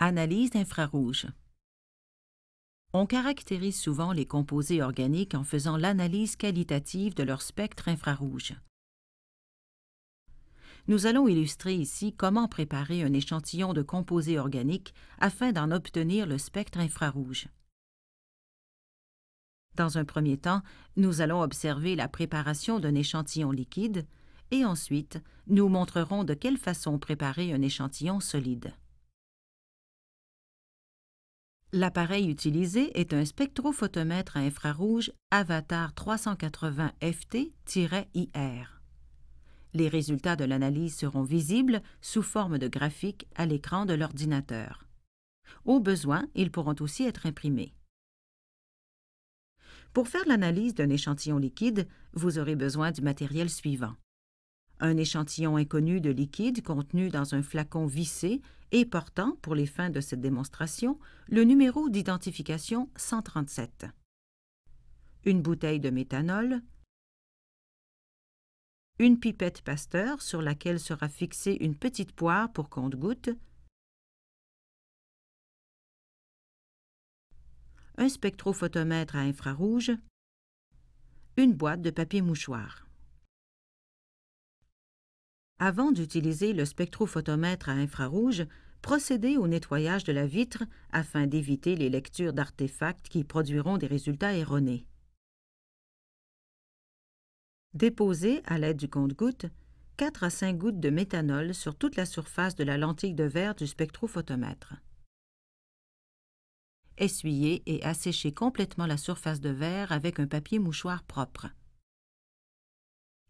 Analyse infrarouge. On caractérise souvent les composés organiques en faisant l'analyse qualitative de leur spectre infrarouge. Nous allons illustrer ici comment préparer un échantillon de composés organiques afin d'en obtenir le spectre infrarouge. Dans un premier temps, nous allons observer la préparation d'un échantillon liquide et ensuite nous montrerons de quelle façon préparer un échantillon solide. L'appareil utilisé est un spectrophotomètre à infrarouge Avatar 380 FT-IR. Les résultats de l'analyse seront visibles sous forme de graphique à l'écran de l'ordinateur. Au besoin, ils pourront aussi être imprimés. Pour faire l'analyse d'un échantillon liquide, vous aurez besoin du matériel suivant un échantillon inconnu de liquide contenu dans un flacon vissé et portant, pour les fins de cette démonstration, le numéro d'identification 137. Une bouteille de méthanol, une pipette Pasteur sur laquelle sera fixée une petite poire pour compte-gouttes, un spectrophotomètre à infrarouge, une boîte de papier mouchoir. Avant d'utiliser le spectrophotomètre à infrarouge, procédez au nettoyage de la vitre afin d'éviter les lectures d'artefacts qui produiront des résultats erronés. Déposez, à l'aide du compte-gouttes, 4 à 5 gouttes de méthanol sur toute la surface de la lentille de verre du spectrophotomètre. Essuyez et asséchez complètement la surface de verre avec un papier mouchoir propre.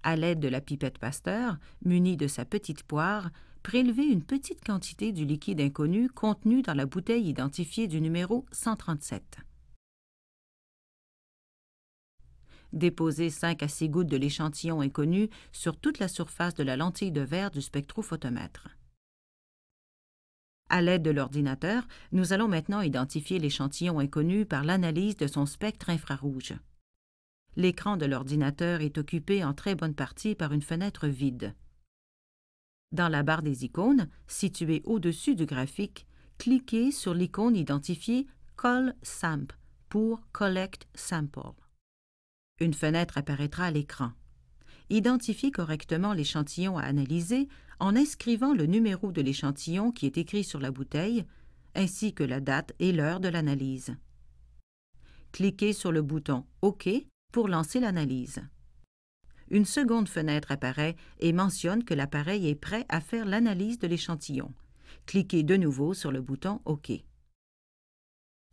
À l'aide de la pipette Pasteur, munie de sa petite poire, prélevez une petite quantité du liquide inconnu contenu dans la bouteille identifiée du numéro 137. Déposez 5 à 6 gouttes de l'échantillon inconnu sur toute la surface de la lentille de verre du spectrophotomètre. À l'aide de l'ordinateur, nous allons maintenant identifier l'échantillon inconnu par l'analyse de son spectre infrarouge. L'écran de l'ordinateur est occupé en très bonne partie par une fenêtre vide. Dans la barre des icônes, située au-dessus du graphique, cliquez sur l'icône identifiée Call Samp pour Collect Sample. Une fenêtre apparaîtra à l'écran. Identifiez correctement l'échantillon à analyser en inscrivant le numéro de l'échantillon qui est écrit sur la bouteille, ainsi que la date et l'heure de l'analyse. Cliquez sur le bouton OK pour lancer l'analyse. Une seconde fenêtre apparaît et mentionne que l'appareil est prêt à faire l'analyse de l'échantillon. Cliquez de nouveau sur le bouton OK.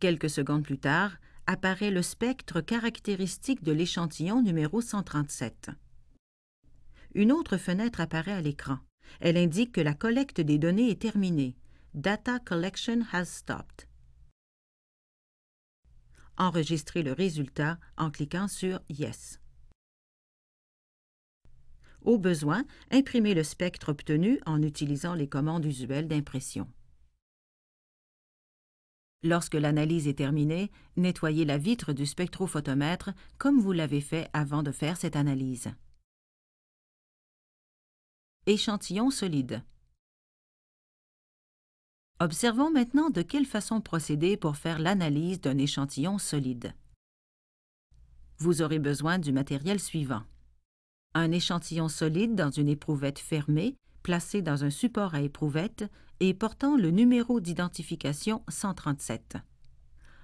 Quelques secondes plus tard, apparaît le spectre caractéristique de l'échantillon numéro 137. Une autre fenêtre apparaît à l'écran. Elle indique que la collecte des données est terminée. Data collection has stopped enregistrer le résultat en cliquant sur Yes. Au besoin, imprimez le spectre obtenu en utilisant les commandes usuelles d'impression. Lorsque l'analyse est terminée, nettoyez la vitre du spectrophotomètre comme vous l'avez fait avant de faire cette analyse. Échantillon solide. Observons maintenant de quelle façon procéder pour faire l'analyse d'un échantillon solide. Vous aurez besoin du matériel suivant. Un échantillon solide dans une éprouvette fermée, placé dans un support à éprouvette et portant le numéro d'identification 137.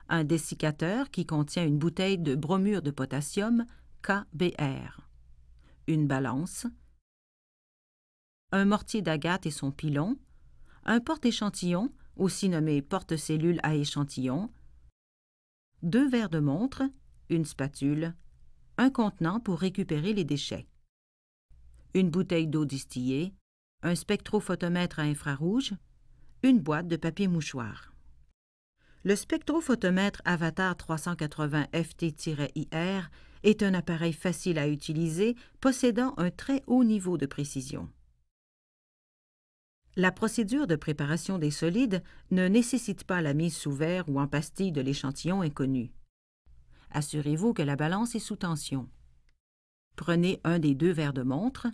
Un dessiccateur qui contient une bouteille de bromure de potassium KBr. Une balance. Un mortier d'agate et son pilon, un porte-échantillon, aussi nommé porte-cellule à échantillon, deux verres de montre, une spatule, un contenant pour récupérer les déchets, une bouteille d'eau distillée, un spectrophotomètre à infrarouge, une boîte de papier mouchoir. Le spectrophotomètre Avatar 380 FT-IR est un appareil facile à utiliser possédant un très haut niveau de précision. La procédure de préparation des solides ne nécessite pas la mise sous verre ou en pastille de l'échantillon inconnu. Assurez-vous que la balance est sous tension. Prenez un des deux verres de montre,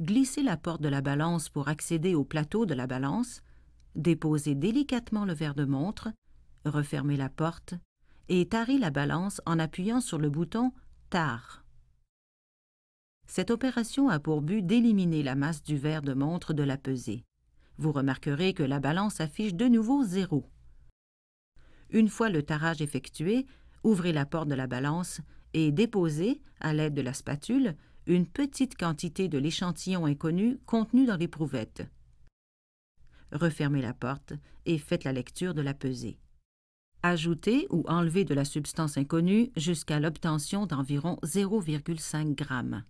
glissez la porte de la balance pour accéder au plateau de la balance, déposez délicatement le verre de montre, refermez la porte et tarez la balance en appuyant sur le bouton Tare. Cette opération a pour but d'éliminer la masse du verre de montre de la pesée. Vous remarquerez que la balance affiche de nouveau zéro. Une fois le tarage effectué, ouvrez la porte de la balance et déposez, à l'aide de la spatule, une petite quantité de l'échantillon inconnu contenu dans l'éprouvette. Refermez la porte et faites la lecture de la pesée. Ajoutez ou enlevez de la substance inconnue jusqu'à l'obtention d'environ 0,5 g.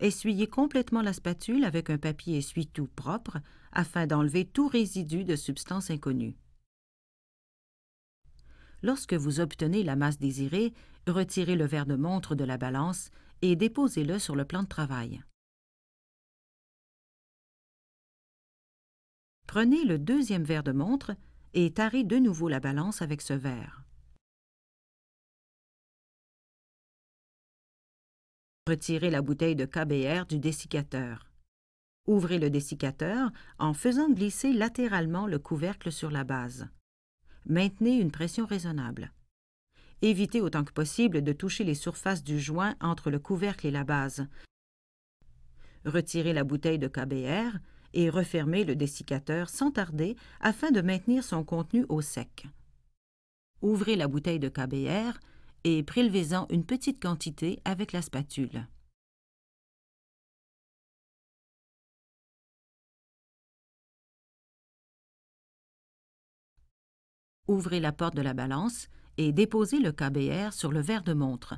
Essuyez complètement la spatule avec un papier essuie-tout propre afin d'enlever tout résidu de substance inconnue. Lorsque vous obtenez la masse désirée, retirez le verre de montre de la balance et déposez-le sur le plan de travail. Prenez le deuxième verre de montre et tarez de nouveau la balance avec ce verre. Retirez la bouteille de KBR du dessiccateur. Ouvrez le dessiccateur en faisant glisser latéralement le couvercle sur la base. Maintenez une pression raisonnable. Évitez autant que possible de toucher les surfaces du joint entre le couvercle et la base. Retirez la bouteille de KBR et refermez le dessiccateur sans tarder afin de maintenir son contenu au sec. Ouvrez la bouteille de KBR et prélevez-en une petite quantité avec la spatule. Ouvrez la porte de la balance et déposez le KBR sur le verre de montre.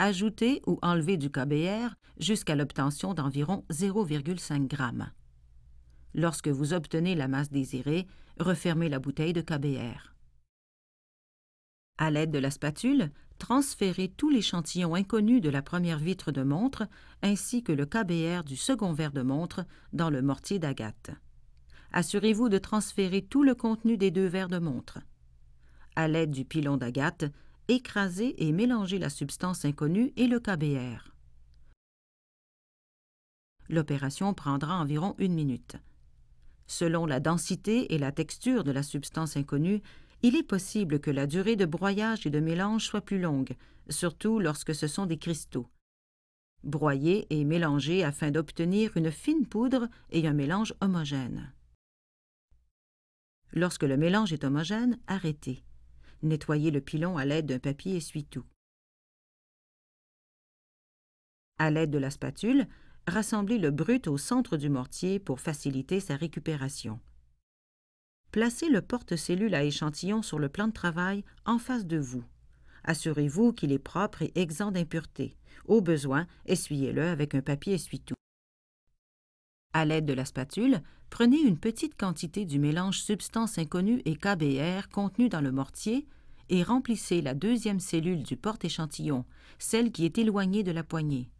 Ajoutez ou enlevez du KBR jusqu'à l'obtention d'environ 0,5 g. Lorsque vous obtenez la masse désirée, refermez la bouteille de KBR. À l'aide de la spatule, transférez tout l'échantillon inconnu de la première vitre de montre ainsi que le KBR du second verre de montre dans le mortier d'agate. Assurez-vous de transférer tout le contenu des deux verres de montre. À l'aide du pilon d'agate, écrasez et mélangez la substance inconnue et le KBR. L'opération prendra environ une minute. Selon la densité et la texture de la substance inconnue, il est possible que la durée de broyage et de mélange soit plus longue, surtout lorsque ce sont des cristaux. Broyez et mélangez afin d'obtenir une fine poudre et un mélange homogène. Lorsque le mélange est homogène, arrêtez. Nettoyez le pilon à l'aide d'un papier essuie-tout. À l'aide de la spatule, rassemblez le brut au centre du mortier pour faciliter sa récupération. Placez le porte-cellule à échantillon sur le plan de travail en face de vous. Assurez-vous qu'il est propre et exempt d'impuretés. Au besoin, essuyez-le avec un papier essuie-tout. À l'aide de la spatule, prenez une petite quantité du mélange substance inconnue et KBR contenu dans le mortier et remplissez la deuxième cellule du porte-échantillon, celle qui est éloignée de la poignée.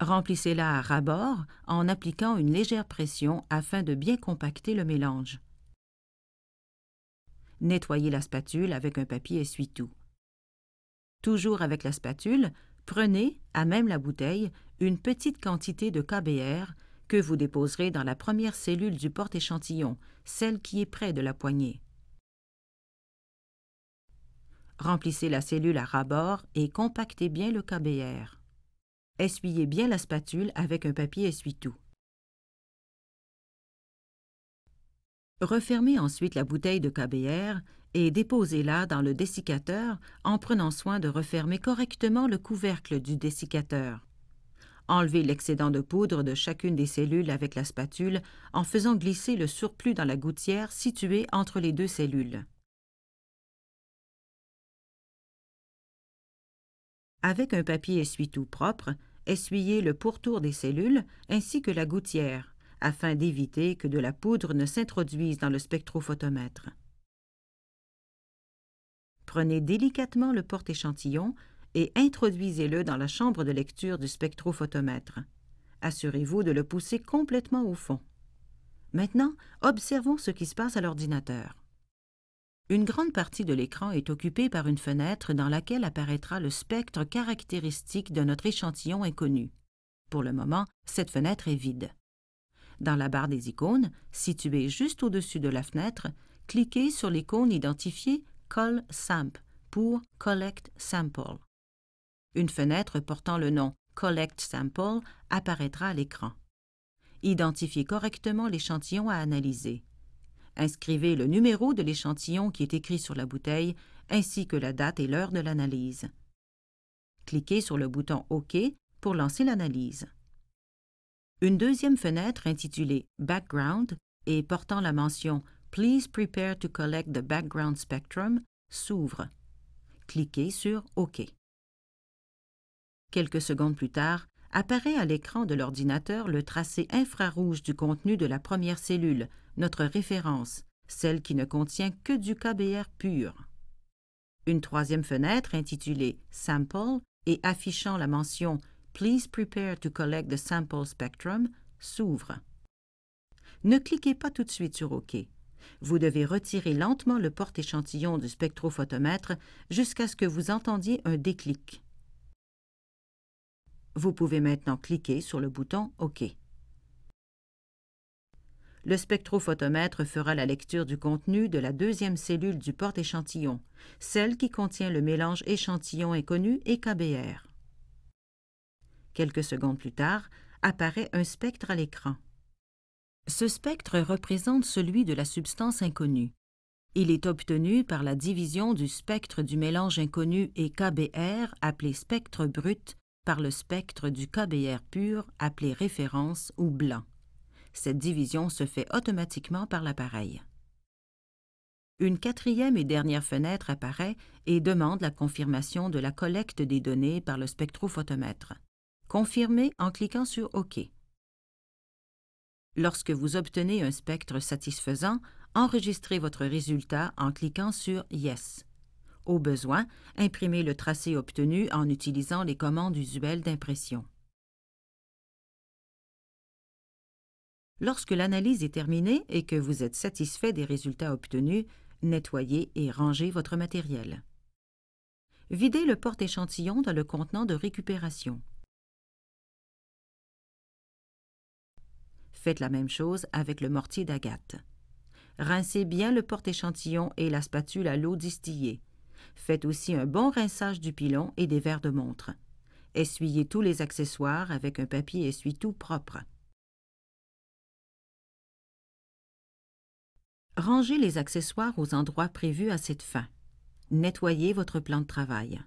Remplissez-la à ras-bord en appliquant une légère pression afin de bien compacter le mélange. Nettoyez la spatule avec un papier essuie-tout. Toujours avec la spatule, prenez, à même la bouteille, une petite quantité de KBR que vous déposerez dans la première cellule du porte-échantillon, celle qui est près de la poignée. Remplissez la cellule à ras-bord et compactez bien le KBR. Essuyez bien la spatule avec un papier essuie-tout. Refermez ensuite la bouteille de KBR et déposez-la dans le dessiccateur en prenant soin de refermer correctement le couvercle du dessiccateur. Enlevez l'excédent de poudre de chacune des cellules avec la spatule en faisant glisser le surplus dans la gouttière située entre les deux cellules. Avec un papier essuie-tout propre, essuyez le pourtour des cellules ainsi que la gouttière afin d'éviter que de la poudre ne s'introduise dans le spectrophotomètre. Prenez délicatement le porte-échantillon et introduisez-le dans la chambre de lecture du spectrophotomètre. Assurez-vous de le pousser complètement au fond. Maintenant, observons ce qui se passe à l'ordinateur. Une grande partie de l'écran est occupée par une fenêtre dans laquelle apparaîtra le spectre caractéristique de notre échantillon inconnu. Pour le moment, cette fenêtre est vide. Dans la barre des icônes, située juste au-dessus de la fenêtre, cliquez sur l'icône identifiée Call Samp pour Collect Sample. Une fenêtre portant le nom Collect Sample apparaîtra à l'écran. Identifiez correctement l'échantillon à analyser. Inscrivez le numéro de l'échantillon qui est écrit sur la bouteille, ainsi que la date et l'heure de l'analyse. Cliquez sur le bouton OK pour lancer l'analyse. Une deuxième fenêtre intitulée Background et portant la mention Please prepare to collect the background spectrum s'ouvre. Cliquez sur OK. Quelques secondes plus tard, apparaît à l'écran de l'ordinateur le tracé infrarouge du contenu de la première cellule, notre référence, celle qui ne contient que du KBR pur. Une troisième fenêtre intitulée Sample et affichant la mention Please prepare to collect the sample spectrum s'ouvre. Ne cliquez pas tout de suite sur OK. Vous devez retirer lentement le porte-échantillon du spectrophotomètre jusqu'à ce que vous entendiez un déclic. Vous pouvez maintenant cliquer sur le bouton OK. Le spectrophotomètre fera la lecture du contenu de la deuxième cellule du porte-échantillon, celle qui contient le mélange échantillon inconnu et KBR. Quelques secondes plus tard, apparaît un spectre à l'écran. Ce spectre représente celui de la substance inconnue. Il est obtenu par la division du spectre du mélange inconnu et KBR appelé spectre brut par le spectre du KBR pur appelé référence ou blanc. Cette division se fait automatiquement par l'appareil. Une quatrième et dernière fenêtre apparaît et demande la confirmation de la collecte des données par le spectrophotomètre. Confirmez en cliquant sur OK. Lorsque vous obtenez un spectre satisfaisant, enregistrez votre résultat en cliquant sur Yes. Au besoin, imprimez le tracé obtenu en utilisant les commandes usuelles d'impression. Lorsque l'analyse est terminée et que vous êtes satisfait des résultats obtenus, nettoyez et rangez votre matériel. Videz le porte-échantillon dans le contenant de récupération. Faites la même chose avec le mortier d'agate. Rincez bien le porte-échantillon et la spatule à l'eau distillée. Faites aussi un bon rinçage du pilon et des verres de montre. Essuyez tous les accessoires avec un papier essuie-tout propre. Rangez les accessoires aux endroits prévus à cette fin. Nettoyez votre plan de travail.